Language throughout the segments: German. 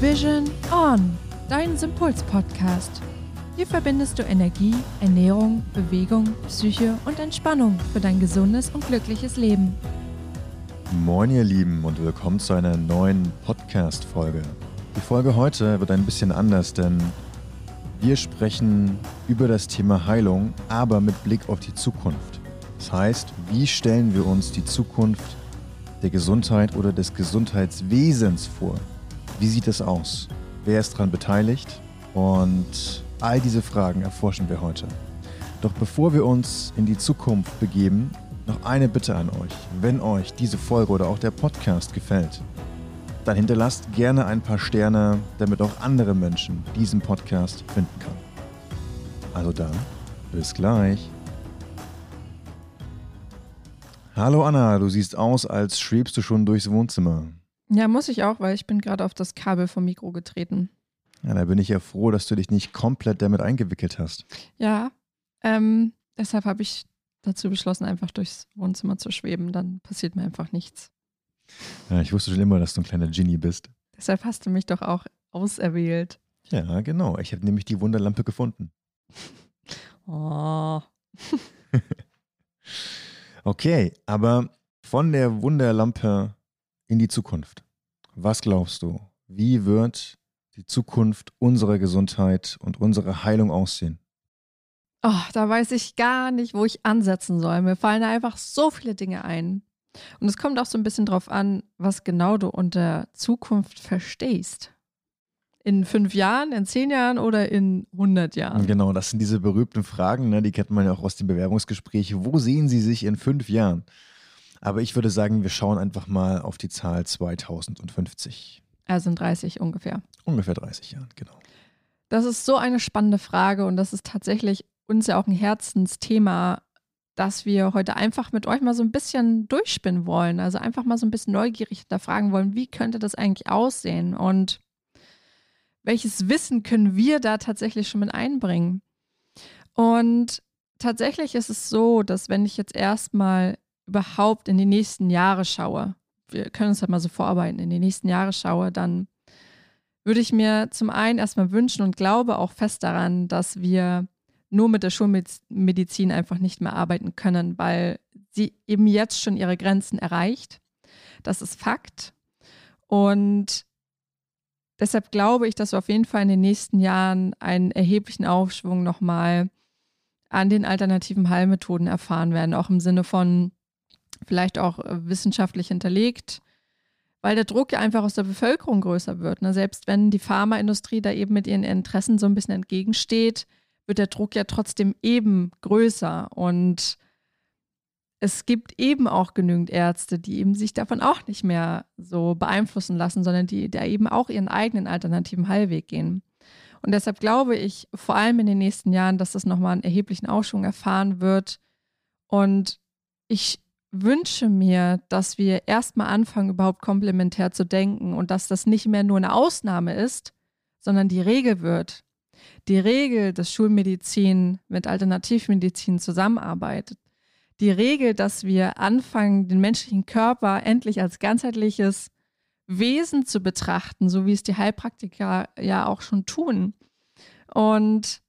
Vision On, dein Sympuls-Podcast. Hier verbindest du Energie, Ernährung, Bewegung, Psyche und Entspannung für dein gesundes und glückliches Leben. Moin ihr Lieben und willkommen zu einer neuen Podcast-Folge. Die Folge heute wird ein bisschen anders, denn wir sprechen über das Thema Heilung, aber mit Blick auf die Zukunft. Das heißt, wie stellen wir uns die Zukunft der Gesundheit oder des Gesundheitswesens vor? Wie sieht es aus? Wer ist daran beteiligt? Und all diese Fragen erforschen wir heute. Doch bevor wir uns in die Zukunft begeben, noch eine Bitte an euch. Wenn euch diese Folge oder auch der Podcast gefällt, dann hinterlasst gerne ein paar Sterne, damit auch andere Menschen diesen Podcast finden können. Also dann, bis gleich. Hallo Anna, du siehst aus, als schwebst du schon durchs Wohnzimmer. Ja, muss ich auch, weil ich bin gerade auf das Kabel vom Mikro getreten. Ja, da bin ich ja froh, dass du dich nicht komplett damit eingewickelt hast. Ja, ähm, deshalb habe ich dazu beschlossen, einfach durchs Wohnzimmer zu schweben. Dann passiert mir einfach nichts. Ja, ich wusste schon immer, dass du ein kleiner Genie bist. Deshalb hast du mich doch auch auserwählt. Ja, genau. Ich habe nämlich die Wunderlampe gefunden. Oh. okay, aber von der Wunderlampe in die Zukunft. Was glaubst du? Wie wird die Zukunft unserer Gesundheit und unserer Heilung aussehen? Oh, da weiß ich gar nicht, wo ich ansetzen soll. Mir fallen da einfach so viele Dinge ein. Und es kommt auch so ein bisschen drauf an, was genau du unter Zukunft verstehst. In fünf Jahren, in zehn Jahren oder in 100 Jahren? Genau, das sind diese berühmten Fragen, ne? die kennt man ja auch aus dem Bewerbungsgespräch. Wo sehen Sie sich in fünf Jahren? Aber ich würde sagen, wir schauen einfach mal auf die Zahl 2050. Also in 30 ungefähr. Ungefähr 30 Jahren, genau. Das ist so eine spannende Frage und das ist tatsächlich uns ja auch ein Herzensthema, dass wir heute einfach mit euch mal so ein bisschen durchspinnen wollen. Also einfach mal so ein bisschen neugierig hinterfragen wollen, wie könnte das eigentlich aussehen und welches Wissen können wir da tatsächlich schon mit einbringen. Und tatsächlich ist es so, dass wenn ich jetzt erstmal überhaupt in die nächsten Jahre schaue, wir können uns halt mal so vorarbeiten, in die nächsten Jahre schaue, dann würde ich mir zum einen erstmal wünschen und glaube auch fest daran, dass wir nur mit der Schulmedizin einfach nicht mehr arbeiten können, weil sie eben jetzt schon ihre Grenzen erreicht. Das ist Fakt. Und deshalb glaube ich, dass wir auf jeden Fall in den nächsten Jahren einen erheblichen Aufschwung nochmal an den alternativen Heilmethoden erfahren werden, auch im Sinne von vielleicht auch äh, wissenschaftlich hinterlegt, weil der Druck ja einfach aus der Bevölkerung größer wird. Ne? Selbst wenn die Pharmaindustrie da eben mit ihren Interessen so ein bisschen entgegensteht, wird der Druck ja trotzdem eben größer. Und es gibt eben auch genügend Ärzte, die eben sich davon auch nicht mehr so beeinflussen lassen, sondern die da eben auch ihren eigenen alternativen Heilweg gehen. Und deshalb glaube ich vor allem in den nächsten Jahren, dass das nochmal einen erheblichen Aufschwung erfahren wird. Und ich wünsche mir, dass wir erstmal anfangen, überhaupt komplementär zu denken und dass das nicht mehr nur eine Ausnahme ist, sondern die Regel wird. Die Regel, dass Schulmedizin mit Alternativmedizin zusammenarbeitet. Die Regel, dass wir anfangen, den menschlichen Körper endlich als ganzheitliches Wesen zu betrachten, so wie es die Heilpraktiker ja auch schon tun. Und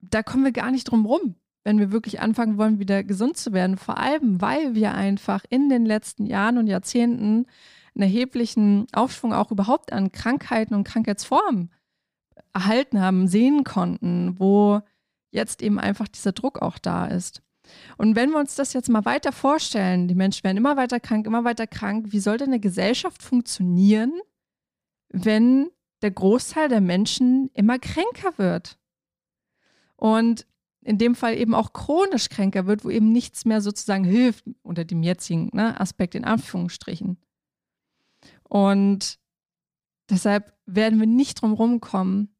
da kommen wir gar nicht drum rum wenn wir wirklich anfangen wollen, wieder gesund zu werden. Vor allem, weil wir einfach in den letzten Jahren und Jahrzehnten einen erheblichen Aufschwung auch überhaupt an Krankheiten und Krankheitsformen erhalten haben, sehen konnten, wo jetzt eben einfach dieser Druck auch da ist. Und wenn wir uns das jetzt mal weiter vorstellen, die Menschen werden immer weiter krank, immer weiter krank, wie soll denn eine Gesellschaft funktionieren, wenn der Großteil der Menschen immer kränker wird? Und in dem Fall eben auch chronisch kränker wird, wo eben nichts mehr sozusagen hilft unter dem jetzigen ne, Aspekt in Anführungsstrichen. Und deshalb werden wir nicht drum rumkommen,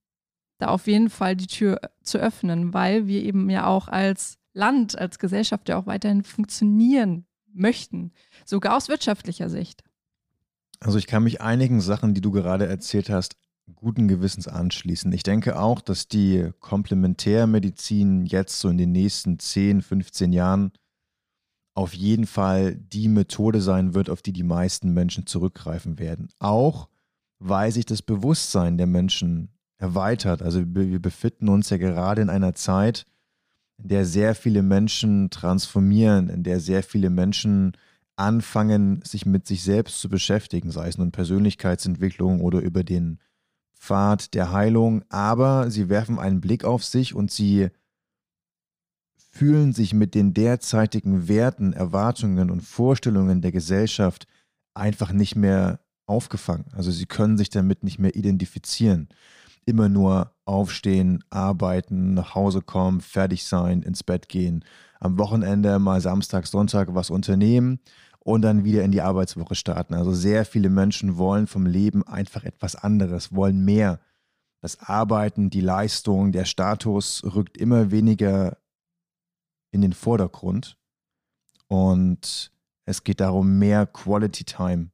da auf jeden Fall die Tür zu öffnen, weil wir eben ja auch als Land, als Gesellschaft ja auch weiterhin funktionieren möchten, sogar aus wirtschaftlicher Sicht. Also ich kann mich einigen Sachen, die du gerade erzählt hast, guten Gewissens anschließen. Ich denke auch, dass die Komplementärmedizin jetzt so in den nächsten 10, 15 Jahren auf jeden Fall die Methode sein wird, auf die die meisten Menschen zurückgreifen werden. Auch weil sich das Bewusstsein der Menschen erweitert. Also wir befinden uns ja gerade in einer Zeit, in der sehr viele Menschen transformieren, in der sehr viele Menschen anfangen, sich mit sich selbst zu beschäftigen, sei es nun Persönlichkeitsentwicklung oder über den Pfad der Heilung, aber sie werfen einen Blick auf sich und sie fühlen sich mit den derzeitigen Werten, Erwartungen und Vorstellungen der Gesellschaft einfach nicht mehr aufgefangen. Also sie können sich damit nicht mehr identifizieren. Immer nur aufstehen, arbeiten, nach Hause kommen, fertig sein, ins Bett gehen, am Wochenende mal Samstag, Sonntag was unternehmen und dann wieder in die Arbeitswoche starten. Also sehr viele Menschen wollen vom Leben einfach etwas anderes, wollen mehr. Das Arbeiten, die Leistung, der Status rückt immer weniger in den Vordergrund. Und es geht darum, mehr Quality Time,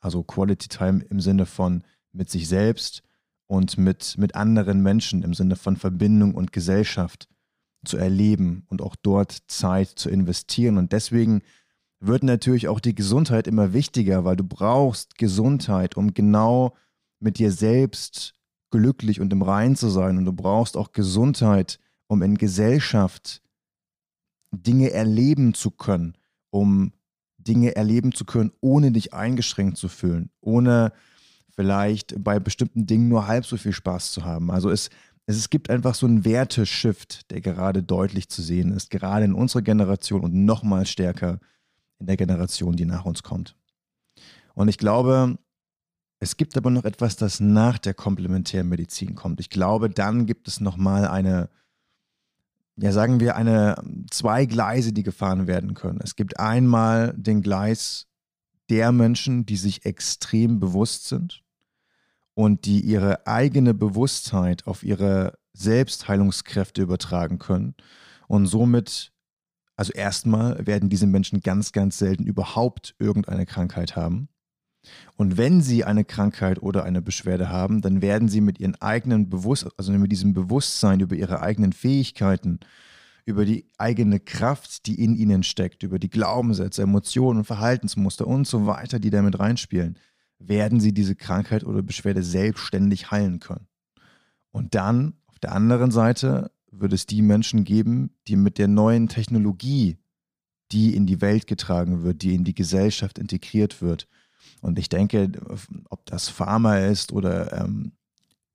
also Quality Time im Sinne von mit sich selbst und mit, mit anderen Menschen, im Sinne von Verbindung und Gesellschaft zu erleben und auch dort Zeit zu investieren. Und deswegen wird natürlich auch die Gesundheit immer wichtiger, weil du brauchst Gesundheit, um genau mit dir selbst glücklich und im Rein zu sein. Und du brauchst auch Gesundheit, um in Gesellschaft Dinge erleben zu können, um Dinge erleben zu können, ohne dich eingeschränkt zu fühlen, ohne vielleicht bei bestimmten Dingen nur halb so viel Spaß zu haben. Also es, es, es gibt einfach so einen Werteshift, der gerade deutlich zu sehen ist, gerade in unserer Generation und nochmal stärker in der Generation, die nach uns kommt. Und ich glaube, es gibt aber noch etwas, das nach der Komplementärmedizin kommt. Ich glaube, dann gibt es nochmal eine, ja, sagen wir, eine zwei Gleise, die gefahren werden können. Es gibt einmal den Gleis der Menschen, die sich extrem bewusst sind und die ihre eigene Bewusstheit auf ihre Selbstheilungskräfte übertragen können und somit, also erstmal werden diese Menschen ganz, ganz selten überhaupt irgendeine Krankheit haben. Und wenn sie eine Krankheit oder eine Beschwerde haben, dann werden sie mit ihren eigenen Bewusstsein, also mit diesem Bewusstsein über ihre eigenen Fähigkeiten, über die eigene Kraft, die in ihnen steckt, über die Glaubenssätze, Emotionen, Verhaltensmuster und so weiter, die damit reinspielen, werden sie diese Krankheit oder Beschwerde selbstständig heilen können. Und dann auf der anderen Seite wird es die Menschen geben, die mit der neuen Technologie, die in die Welt getragen wird, die in die Gesellschaft integriert wird, und ich denke, ob das Pharma ist oder ähm,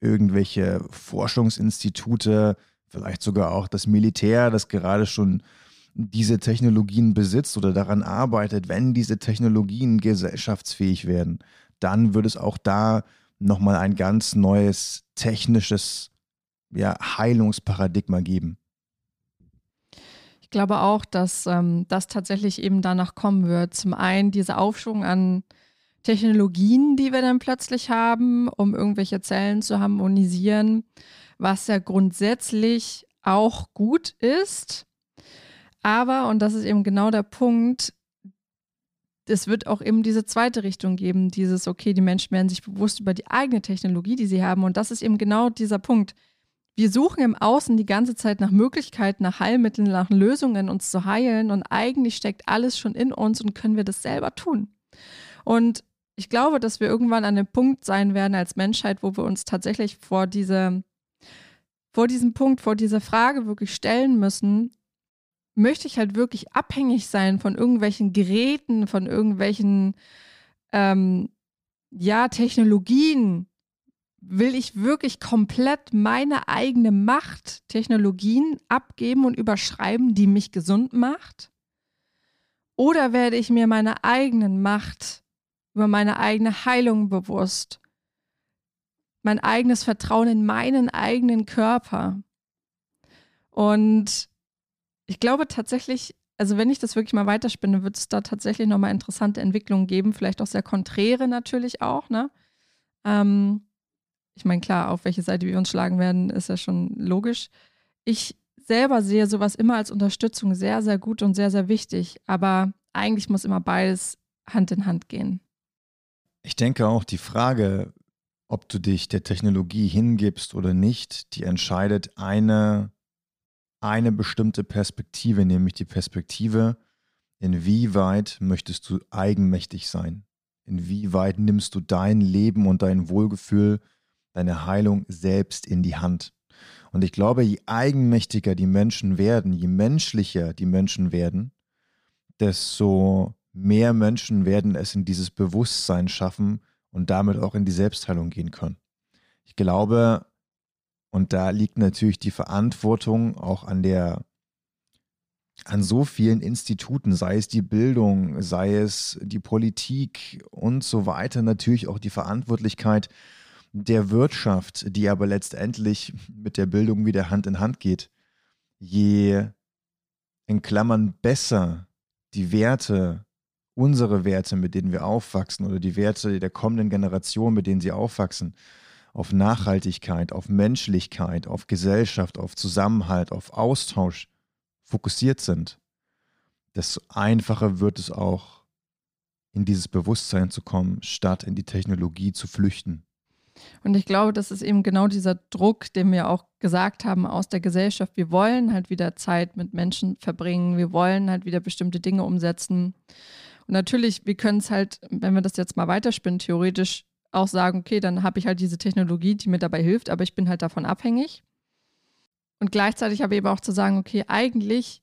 irgendwelche Forschungsinstitute, vielleicht sogar auch das Militär, das gerade schon diese Technologien besitzt oder daran arbeitet, wenn diese Technologien gesellschaftsfähig werden, dann wird es auch da nochmal ein ganz neues technisches ja, Heilungsparadigma geben. Ich glaube auch, dass ähm, das tatsächlich eben danach kommen wird. Zum einen dieser Aufschwung an Technologien, die wir dann plötzlich haben, um irgendwelche Zellen zu harmonisieren, was ja grundsätzlich auch gut ist. Aber, und das ist eben genau der Punkt, es wird auch eben diese zweite Richtung geben, dieses, okay, die Menschen werden sich bewusst über die eigene Technologie, die sie haben. Und das ist eben genau dieser Punkt. Wir suchen im Außen die ganze Zeit nach Möglichkeiten, nach Heilmitteln, nach Lösungen, uns zu heilen. Und eigentlich steckt alles schon in uns und können wir das selber tun. Und ich glaube, dass wir irgendwann an dem Punkt sein werden als Menschheit, wo wir uns tatsächlich vor diese, vor diesem Punkt, vor dieser Frage wirklich stellen müssen, möchte ich halt wirklich abhängig sein von irgendwelchen Geräten, von irgendwelchen ähm, ja, Technologien? Will ich wirklich komplett meine eigene Macht, Technologien abgeben und überschreiben, die mich gesund macht? Oder werde ich mir meine eigenen Macht über meine eigene Heilung bewusst, mein eigenes Vertrauen in meinen eigenen Körper. Und ich glaube tatsächlich, also wenn ich das wirklich mal weiterspinne, wird es da tatsächlich nochmal interessante Entwicklungen geben, vielleicht auch sehr konträre natürlich auch, ne? Ähm, ich meine, klar, auf welche Seite wir uns schlagen werden, ist ja schon logisch. Ich selber sehe sowas immer als Unterstützung sehr, sehr gut und sehr, sehr wichtig. Aber eigentlich muss immer beides Hand in Hand gehen. Ich denke auch, die Frage, ob du dich der Technologie hingibst oder nicht, die entscheidet eine, eine bestimmte Perspektive, nämlich die Perspektive, inwieweit möchtest du eigenmächtig sein? Inwieweit nimmst du dein Leben und dein Wohlgefühl, deine Heilung selbst in die Hand? Und ich glaube, je eigenmächtiger die Menschen werden, je menschlicher die Menschen werden, desto mehr Menschen werden es in dieses Bewusstsein schaffen und damit auch in die Selbstheilung gehen können. Ich glaube, und da liegt natürlich die Verantwortung auch an der an so vielen Instituten, sei es die Bildung, sei es die Politik und so weiter, natürlich auch die Verantwortlichkeit der Wirtschaft, die aber letztendlich mit der Bildung wieder Hand in Hand geht. Je in Klammern besser die Werte, unsere Werte, mit denen wir aufwachsen oder die Werte der kommenden Generation, mit denen sie aufwachsen, auf Nachhaltigkeit, auf Menschlichkeit, auf Gesellschaft, auf Zusammenhalt, auf Austausch fokussiert sind, desto einfacher wird es auch, in dieses Bewusstsein zu kommen, statt in die Technologie zu flüchten. Und ich glaube, das ist eben genau dieser Druck, den wir auch gesagt haben aus der Gesellschaft. Wir wollen halt wieder Zeit mit Menschen verbringen. Wir wollen halt wieder bestimmte Dinge umsetzen. Und natürlich, wir können es halt, wenn wir das jetzt mal weiterspinnen, theoretisch auch sagen, okay, dann habe ich halt diese Technologie, die mir dabei hilft, aber ich bin halt davon abhängig. Und gleichzeitig aber eben auch zu sagen, okay, eigentlich,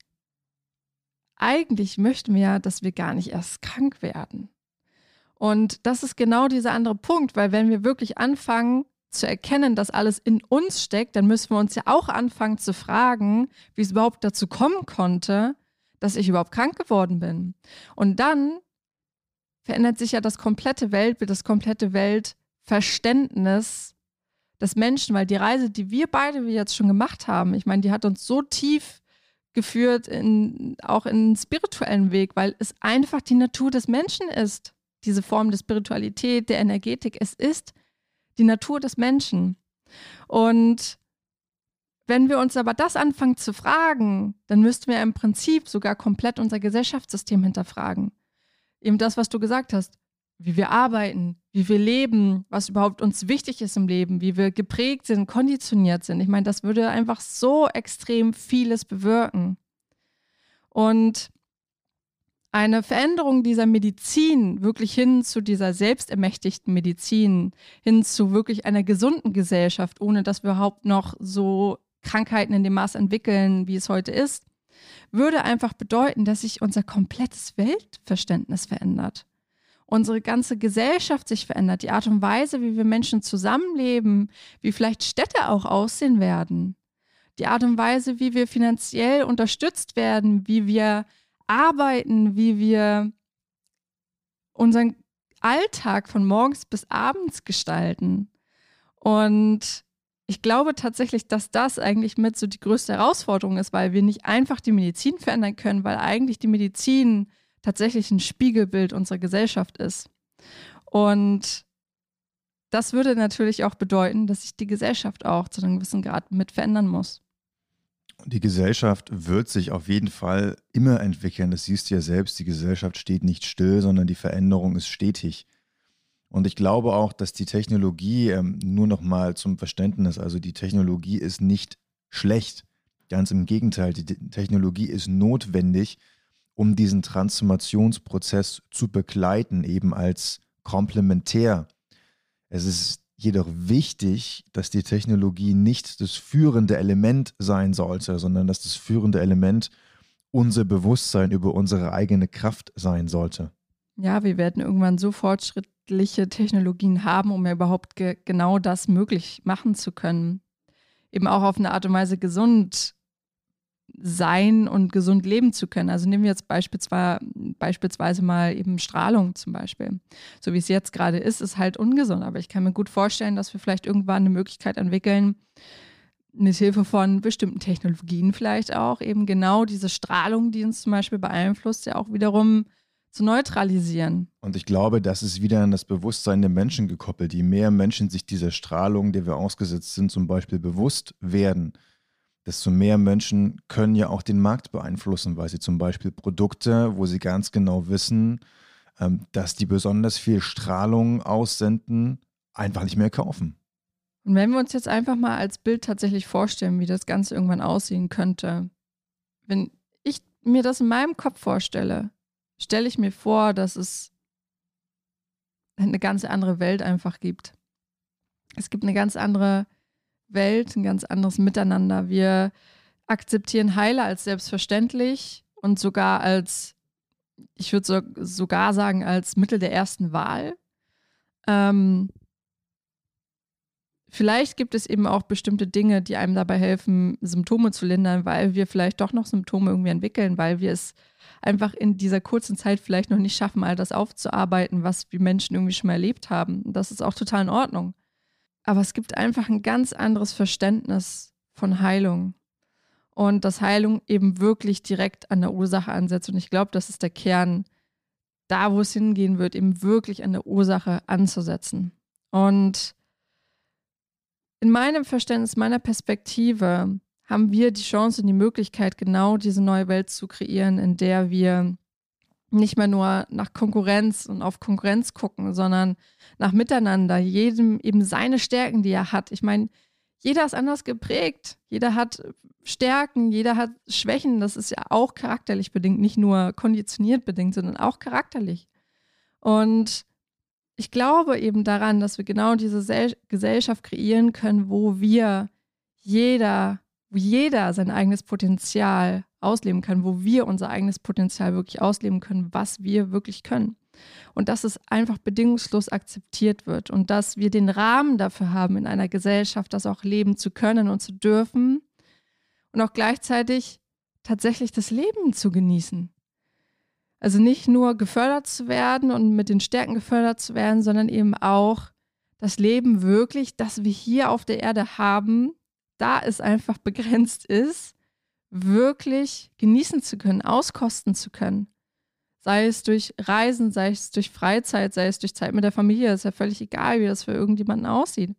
eigentlich möchten wir ja, dass wir gar nicht erst krank werden. Und das ist genau dieser andere Punkt, weil wenn wir wirklich anfangen zu erkennen, dass alles in uns steckt, dann müssen wir uns ja auch anfangen zu fragen, wie es überhaupt dazu kommen konnte, dass ich überhaupt krank geworden bin. Und dann verändert sich ja das komplette Weltbild, das komplette Weltverständnis des Menschen, weil die Reise, die wir beide jetzt schon gemacht haben, ich meine, die hat uns so tief geführt, in, auch in den spirituellen Weg, weil es einfach die Natur des Menschen ist, diese Form der Spiritualität, der Energetik. Es ist die Natur des Menschen. Und wenn wir uns aber das anfangen zu fragen, dann müssten wir im Prinzip sogar komplett unser Gesellschaftssystem hinterfragen. Eben das, was du gesagt hast wie wir arbeiten, wie wir leben, was überhaupt uns wichtig ist im Leben, wie wir geprägt sind, konditioniert sind. Ich meine, das würde einfach so extrem vieles bewirken. Und eine Veränderung dieser Medizin wirklich hin zu dieser selbstermächtigten Medizin, hin zu wirklich einer gesunden Gesellschaft, ohne dass wir überhaupt noch so Krankheiten in dem Maß entwickeln, wie es heute ist, würde einfach bedeuten, dass sich unser komplettes Weltverständnis verändert. Unsere ganze Gesellschaft sich verändert, die Art und Weise, wie wir Menschen zusammenleben, wie vielleicht Städte auch aussehen werden, die Art und Weise, wie wir finanziell unterstützt werden, wie wir arbeiten, wie wir unseren Alltag von morgens bis abends gestalten. Und ich glaube tatsächlich, dass das eigentlich mit so die größte Herausforderung ist, weil wir nicht einfach die Medizin verändern können, weil eigentlich die Medizin tatsächlich ein Spiegelbild unserer Gesellschaft ist. Und das würde natürlich auch bedeuten, dass sich die Gesellschaft auch zu einem gewissen Grad mit verändern muss. Die Gesellschaft wird sich auf jeden Fall immer entwickeln. Das siehst du ja selbst. Die Gesellschaft steht nicht still, sondern die Veränderung ist stetig. Und ich glaube auch, dass die Technologie, ähm, nur noch mal zum Verständnis, also die Technologie ist nicht schlecht. Ganz im Gegenteil, die Technologie ist notwendig, um diesen Transformationsprozess zu begleiten, eben als komplementär. Es ist jedoch wichtig, dass die Technologie nicht das führende Element sein sollte, sondern dass das führende Element unser Bewusstsein über unsere eigene Kraft sein sollte. Ja, wir werden irgendwann so fortschrittliche Technologien haben, um ja überhaupt ge genau das möglich machen zu können. Eben auch auf eine Art und Weise gesund sein und gesund leben zu können. Also nehmen wir jetzt beispielsweise, beispielsweise mal eben Strahlung zum Beispiel. So wie es jetzt gerade ist, ist halt ungesund. Aber ich kann mir gut vorstellen, dass wir vielleicht irgendwann eine Möglichkeit entwickeln, mit Hilfe von bestimmten Technologien vielleicht auch, eben genau diese Strahlung, die uns zum Beispiel beeinflusst, ja auch wiederum zu neutralisieren. Und ich glaube, das ist wieder an das Bewusstsein der Menschen gekoppelt. Je mehr Menschen sich dieser Strahlung, der wir ausgesetzt sind, zum Beispiel bewusst werden, desto mehr Menschen können ja auch den Markt beeinflussen, weil sie zum Beispiel Produkte, wo sie ganz genau wissen, ähm, dass die besonders viel Strahlung aussenden, einfach nicht mehr kaufen. Und wenn wir uns jetzt einfach mal als Bild tatsächlich vorstellen, wie das Ganze irgendwann aussehen könnte, wenn ich mir das in meinem Kopf vorstelle, stelle ich mir vor, dass es eine ganz andere Welt einfach gibt. Es gibt eine ganz andere Welt, ein ganz anderes Miteinander. Wir akzeptieren Heile als selbstverständlich und sogar als, ich würde so, sogar sagen, als Mittel der ersten Wahl. Ähm, vielleicht gibt es eben auch bestimmte Dinge, die einem dabei helfen, Symptome zu lindern, weil wir vielleicht doch noch Symptome irgendwie entwickeln, weil wir es einfach in dieser kurzen Zeit vielleicht noch nicht schaffen, all das aufzuarbeiten, was wir Menschen irgendwie schon mal erlebt haben. Das ist auch total in Ordnung. Aber es gibt einfach ein ganz anderes Verständnis von Heilung. Und dass Heilung eben wirklich direkt an der Ursache ansetzt. Und ich glaube, das ist der Kern, da wo es hingehen wird, eben wirklich an der Ursache anzusetzen. Und in meinem Verständnis, meiner Perspektive haben wir die Chance und die Möglichkeit, genau diese neue Welt zu kreieren, in der wir nicht mehr nur nach Konkurrenz und auf Konkurrenz gucken, sondern nach Miteinander, jedem eben seine Stärken, die er hat. Ich meine, jeder ist anders geprägt, jeder hat Stärken, jeder hat Schwächen, das ist ja auch charakterlich bedingt, nicht nur konditioniert bedingt, sondern auch charakterlich. Und ich glaube eben daran, dass wir genau diese Gesellschaft kreieren können, wo wir jeder, wo jeder sein eigenes Potenzial ausleben kann, wo wir unser eigenes Potenzial wirklich ausleben können, was wir wirklich können. Und dass es einfach bedingungslos akzeptiert wird und dass wir den Rahmen dafür haben, in einer Gesellschaft das auch leben zu können und zu dürfen und auch gleichzeitig tatsächlich das Leben zu genießen. Also nicht nur gefördert zu werden und mit den Stärken gefördert zu werden, sondern eben auch das Leben wirklich, das wir hier auf der Erde haben, da es einfach begrenzt ist, wirklich genießen zu können, auskosten zu können. Sei es durch Reisen, sei es durch Freizeit, sei es durch Zeit mit der Familie, ist ja völlig egal, wie das für irgendjemanden aussieht.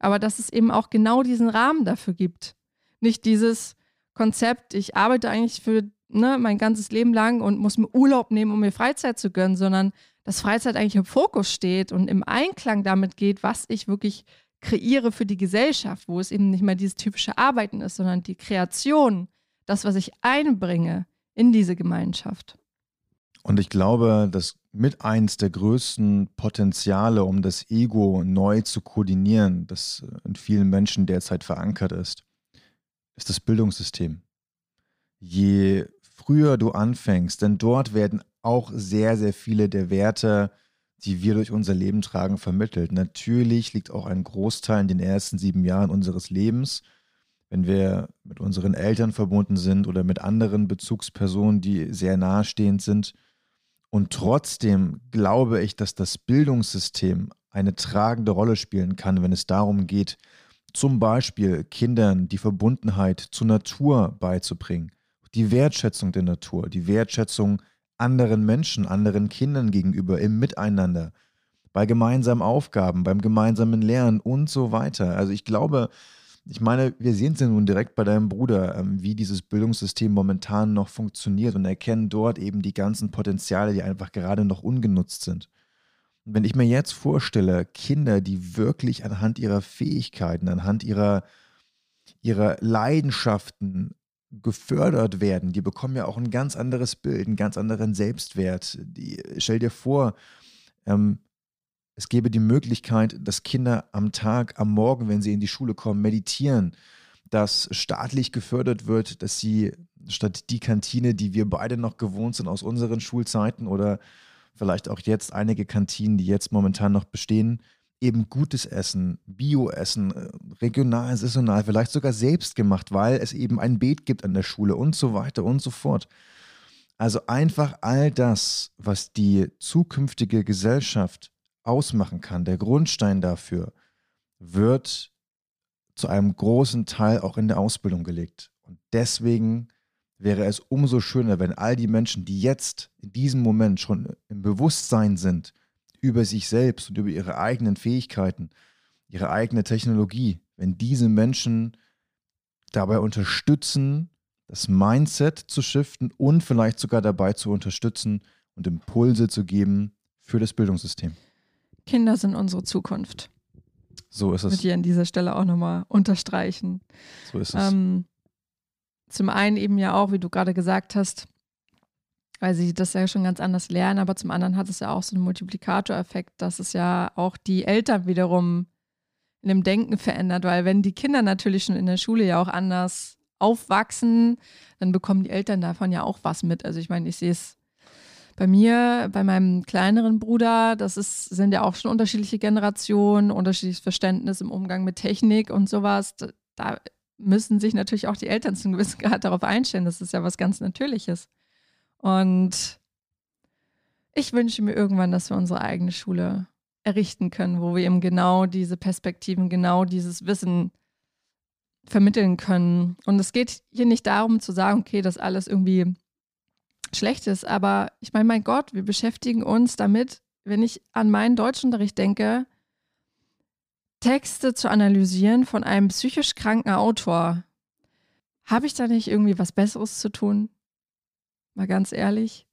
Aber dass es eben auch genau diesen Rahmen dafür gibt. Nicht dieses Konzept, ich arbeite eigentlich für ne, mein ganzes Leben lang und muss mir Urlaub nehmen, um mir Freizeit zu gönnen, sondern dass Freizeit eigentlich im Fokus steht und im Einklang damit geht, was ich wirklich kreiere für die Gesellschaft, wo es eben nicht mehr dieses typische Arbeiten ist, sondern die Kreation, das, was ich einbringe in diese Gemeinschaft. Und ich glaube, dass mit eins der größten Potenziale, um das Ego neu zu koordinieren, das in vielen Menschen derzeit verankert ist, ist das Bildungssystem. Je früher du anfängst, denn dort werden auch sehr, sehr viele der Werte, die wir durch unser Leben tragen, vermittelt. Natürlich liegt auch ein Großteil in den ersten sieben Jahren unseres Lebens wenn wir mit unseren Eltern verbunden sind oder mit anderen Bezugspersonen, die sehr nahestehend sind. Und trotzdem glaube ich, dass das Bildungssystem eine tragende Rolle spielen kann, wenn es darum geht, zum Beispiel Kindern die Verbundenheit zur Natur beizubringen, die Wertschätzung der Natur, die Wertschätzung anderen Menschen, anderen Kindern gegenüber im Miteinander, bei gemeinsamen Aufgaben, beim gemeinsamen Lernen und so weiter. Also ich glaube, ich meine, wir sehen es ja nun direkt bei deinem Bruder, ähm, wie dieses Bildungssystem momentan noch funktioniert und erkennen dort eben die ganzen Potenziale, die einfach gerade noch ungenutzt sind. Und wenn ich mir jetzt vorstelle, Kinder, die wirklich anhand ihrer Fähigkeiten, anhand ihrer, ihrer Leidenschaften gefördert werden, die bekommen ja auch ein ganz anderes Bild, einen ganz anderen Selbstwert. Die, stell dir vor, ähm, es gäbe die Möglichkeit, dass Kinder am Tag, am Morgen, wenn sie in die Schule kommen, meditieren, dass staatlich gefördert wird, dass sie statt die Kantine, die wir beide noch gewohnt sind aus unseren Schulzeiten oder vielleicht auch jetzt einige Kantinen, die jetzt momentan noch bestehen, eben gutes Essen, Bio-Essen, äh, regional, saisonal, vielleicht sogar selbst gemacht, weil es eben ein Beet gibt an der Schule und so weiter und so fort. Also einfach all das, was die zukünftige Gesellschaft ausmachen kann, der Grundstein dafür, wird zu einem großen Teil auch in der Ausbildung gelegt. Und deswegen wäre es umso schöner, wenn all die Menschen, die jetzt in diesem Moment schon im Bewusstsein sind über sich selbst und über ihre eigenen Fähigkeiten, ihre eigene Technologie, wenn diese Menschen dabei unterstützen, das Mindset zu shiften und vielleicht sogar dabei zu unterstützen und Impulse zu geben für das Bildungssystem. Kinder sind unsere Zukunft. So ist es. Mit dir an dieser Stelle auch nochmal unterstreichen. So ist es. Ähm, zum einen eben ja auch, wie du gerade gesagt hast, weil sie das ja schon ganz anders lernen, aber zum anderen hat es ja auch so einen Multiplikatoreffekt, dass es ja auch die Eltern wiederum in dem Denken verändert, weil wenn die Kinder natürlich schon in der Schule ja auch anders aufwachsen, dann bekommen die Eltern davon ja auch was mit. Also ich meine, ich sehe es bei mir, bei meinem kleineren Bruder, das ist, sind ja auch schon unterschiedliche Generationen, unterschiedliches Verständnis im Umgang mit Technik und sowas. Da müssen sich natürlich auch die Eltern zu einem gewissen Grad darauf einstellen. Das ist ja was ganz Natürliches. Und ich wünsche mir irgendwann, dass wir unsere eigene Schule errichten können, wo wir eben genau diese Perspektiven, genau dieses Wissen vermitteln können. Und es geht hier nicht darum zu sagen, okay, das alles irgendwie schlecht ist, aber ich meine, mein Gott, wir beschäftigen uns damit, wenn ich an meinen Deutschunterricht denke, Texte zu analysieren von einem psychisch kranken Autor. Habe ich da nicht irgendwie was Besseres zu tun? Mal ganz ehrlich.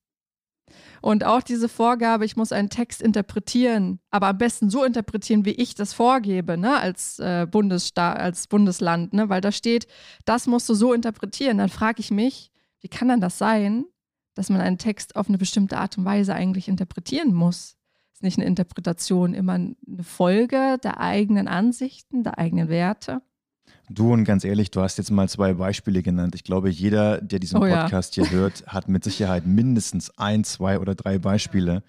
Und auch diese Vorgabe, ich muss einen Text interpretieren, aber am besten so interpretieren, wie ich das vorgebe, ne, als, äh, Bundesstaat, als Bundesland, ne, weil da steht, das musst du so interpretieren. Dann frage ich mich, wie kann dann das sein, dass man einen Text auf eine bestimmte Art und Weise eigentlich interpretieren muss? Ist nicht eine Interpretation immer eine Folge der eigenen Ansichten, der eigenen Werte? Du und ganz ehrlich, du hast jetzt mal zwei Beispiele genannt. Ich glaube, jeder, der diesen oh, Podcast ja. hier hört, hat mit Sicherheit mindestens ein, zwei oder drei Beispiele,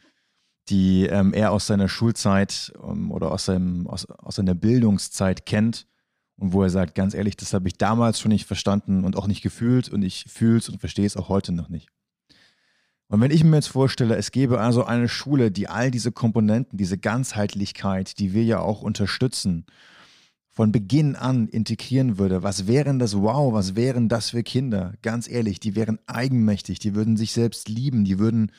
die ähm, er aus seiner Schulzeit ähm, oder aus, seinem, aus, aus seiner Bildungszeit kennt und wo er sagt, ganz ehrlich, das habe ich damals schon nicht verstanden und auch nicht gefühlt und ich fühle es und verstehe es auch heute noch nicht. Und wenn ich mir jetzt vorstelle, es gäbe also eine Schule, die all diese Komponenten, diese Ganzheitlichkeit, die wir ja auch unterstützen, von Beginn an integrieren würde, was wären das, wow, was wären das für Kinder? Ganz ehrlich, die wären eigenmächtig, die würden sich selbst lieben, die würden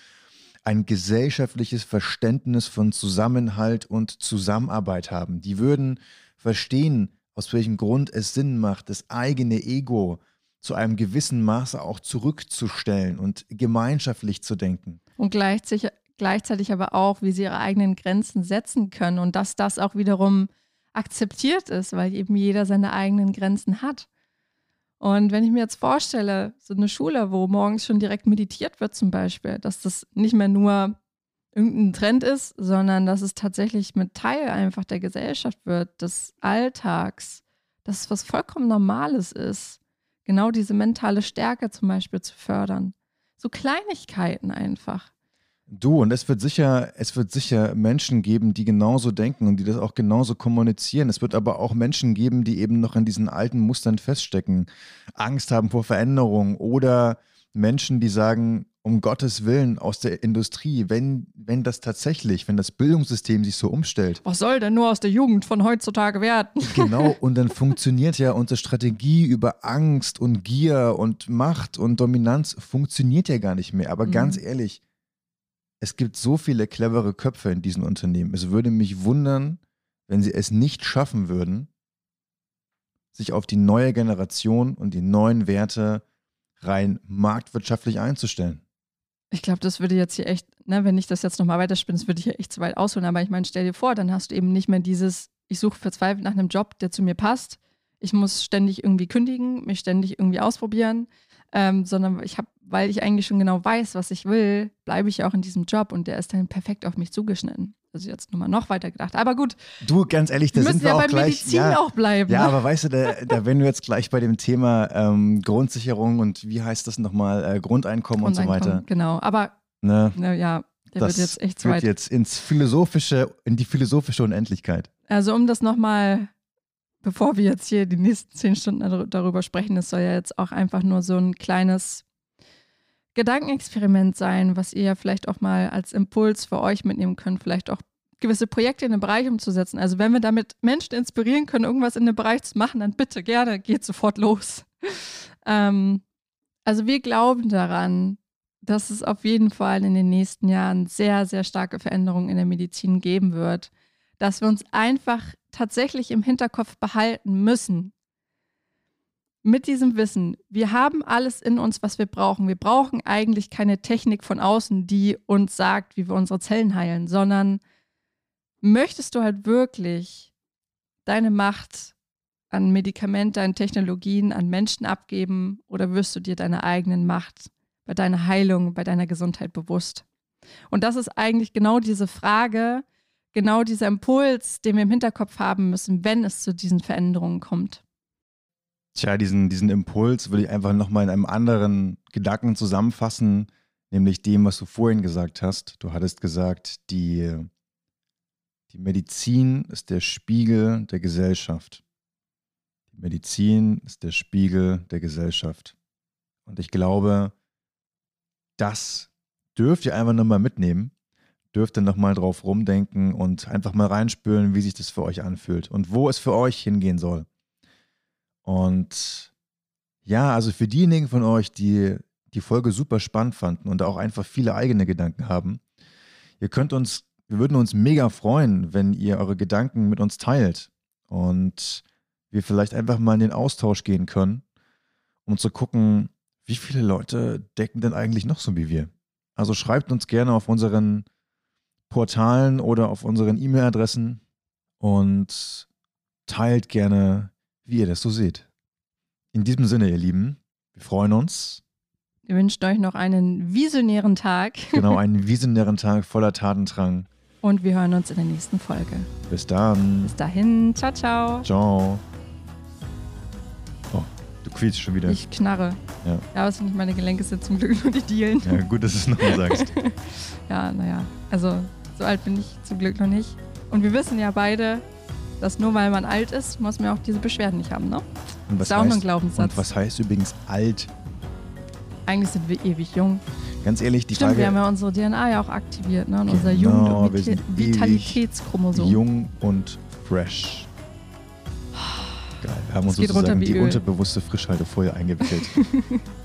ein gesellschaftliches Verständnis von Zusammenhalt und Zusammenarbeit haben. Die würden verstehen, aus welchem Grund es Sinn macht, das eigene Ego zu einem gewissen Maße auch zurückzustellen und gemeinschaftlich zu denken. Und gleichzeitig, gleichzeitig aber auch, wie sie ihre eigenen Grenzen setzen können und dass das auch wiederum akzeptiert ist, weil eben jeder seine eigenen Grenzen hat. Und wenn ich mir jetzt vorstelle, so eine Schule, wo morgens schon direkt meditiert wird zum Beispiel, dass das nicht mehr nur irgendein Trend ist, sondern dass es tatsächlich mit Teil einfach der Gesellschaft wird, des Alltags, dass es was vollkommen Normales ist, genau diese mentale Stärke zum Beispiel zu fördern. So Kleinigkeiten einfach. Du, und es wird sicher, es wird sicher Menschen geben, die genauso denken und die das auch genauso kommunizieren. Es wird aber auch Menschen geben, die eben noch in diesen alten Mustern feststecken, Angst haben vor Veränderung oder Menschen, die sagen, um Gottes Willen aus der Industrie, wenn, wenn das tatsächlich, wenn das Bildungssystem sich so umstellt. Was soll denn nur aus der Jugend von heutzutage werden? Genau, und dann funktioniert ja unsere Strategie über Angst und Gier und Macht und Dominanz funktioniert ja gar nicht mehr. Aber mhm. ganz ehrlich, es gibt so viele clevere Köpfe in diesen Unternehmen. Es würde mich wundern, wenn sie es nicht schaffen würden, sich auf die neue Generation und die neuen Werte rein marktwirtschaftlich einzustellen. Ich glaube, das würde jetzt hier echt, ne, wenn ich das jetzt nochmal weiterspinne, das würde ich hier echt zu weit ausholen. Aber ich meine, stell dir vor, dann hast du eben nicht mehr dieses, ich suche verzweifelt nach einem Job, der zu mir passt. Ich muss ständig irgendwie kündigen, mich ständig irgendwie ausprobieren ähm, sondern ich habe, weil ich eigentlich schon genau weiß, was ich will, bleibe ich auch in diesem Job und der ist dann perfekt auf mich zugeschnitten. Also jetzt nochmal noch weiter gedacht. Aber gut. Du, ganz ehrlich, da sind wir ja auch bei gleich. Medizin ja, auch bleiben. Ja, aber weißt du, da, da wenn du jetzt gleich bei dem Thema ähm, Grundsicherung und wie heißt das nochmal, äh, Grundeinkommen, Grundeinkommen und so weiter. Genau, aber ne, ne, ja, der das wird jetzt echt zu weit. jetzt ins philosophische, in die philosophische Unendlichkeit. Also um das nochmal bevor wir jetzt hier die nächsten zehn Stunden darüber sprechen, es soll ja jetzt auch einfach nur so ein kleines Gedankenexperiment sein, was ihr vielleicht auch mal als Impuls für euch mitnehmen könnt, vielleicht auch gewisse Projekte in den Bereich umzusetzen. Also wenn wir damit Menschen inspirieren können, irgendwas in dem Bereich zu machen, dann bitte gerne, geht sofort los. ähm, also wir glauben daran, dass es auf jeden Fall in den nächsten Jahren sehr, sehr starke Veränderungen in der Medizin geben wird. Dass wir uns einfach tatsächlich im Hinterkopf behalten müssen. Mit diesem Wissen, wir haben alles in uns, was wir brauchen. Wir brauchen eigentlich keine Technik von außen, die uns sagt, wie wir unsere Zellen heilen, sondern möchtest du halt wirklich deine Macht an Medikamente, an Technologien, an Menschen abgeben oder wirst du dir deine eigenen Macht bei deiner Heilung, bei deiner Gesundheit bewusst? Und das ist eigentlich genau diese Frage, genau dieser Impuls, den wir im Hinterkopf haben müssen, wenn es zu diesen Veränderungen kommt. Tja, diesen, diesen Impuls will ich einfach nochmal in einem anderen Gedanken zusammenfassen, nämlich dem, was du vorhin gesagt hast. Du hattest gesagt, die, die Medizin ist der Spiegel der Gesellschaft. Die Medizin ist der Spiegel der Gesellschaft. Und ich glaube, das dürft ihr einfach nochmal mitnehmen, dürft ihr nochmal drauf rumdenken und einfach mal reinspüren, wie sich das für euch anfühlt und wo es für euch hingehen soll. Und ja, also für diejenigen von euch, die die Folge super spannend fanden und auch einfach viele eigene Gedanken haben, ihr könnt uns, wir würden uns mega freuen, wenn ihr eure Gedanken mit uns teilt und wir vielleicht einfach mal in den Austausch gehen können, um zu gucken, wie viele Leute denken denn eigentlich noch so wie wir? Also schreibt uns gerne auf unseren Portalen oder auf unseren E-Mail-Adressen und teilt gerne, wie ihr das so seht. In diesem Sinne, ihr Lieben, wir freuen uns. Wir wünschen euch noch einen visionären Tag. Genau, einen visionären Tag voller Tatendrang. Und wir hören uns in der nächsten Folge. Bis dann. Bis dahin. Ciao, ciao. Ciao quietscht schon wieder. Ich knarre. Ja. Ja, aber nicht meine Gelenke sind zum Glück nur die Dielen. Ja, gut, dass du es nochmal sagst. ja, naja. Also, so alt bin ich zum Glück noch nicht. Und wir wissen ja beide, dass nur weil man alt ist, muss man auch diese Beschwerden nicht haben, ne? Und was das heißt, Glaubenssatz. Und was heißt übrigens alt? Eigentlich sind wir ewig jung. Ganz ehrlich, die Stimmt, Frage... wir haben ja unsere DNA ja auch aktiviert, ne? Und unser Genau, Jugend- wir und Vita- Vitalitätschromosom. Jung und fresh. Geil. Wir haben uns geht runter sozusagen die Öl. unterbewusste Frischhaltefolie eingewickelt.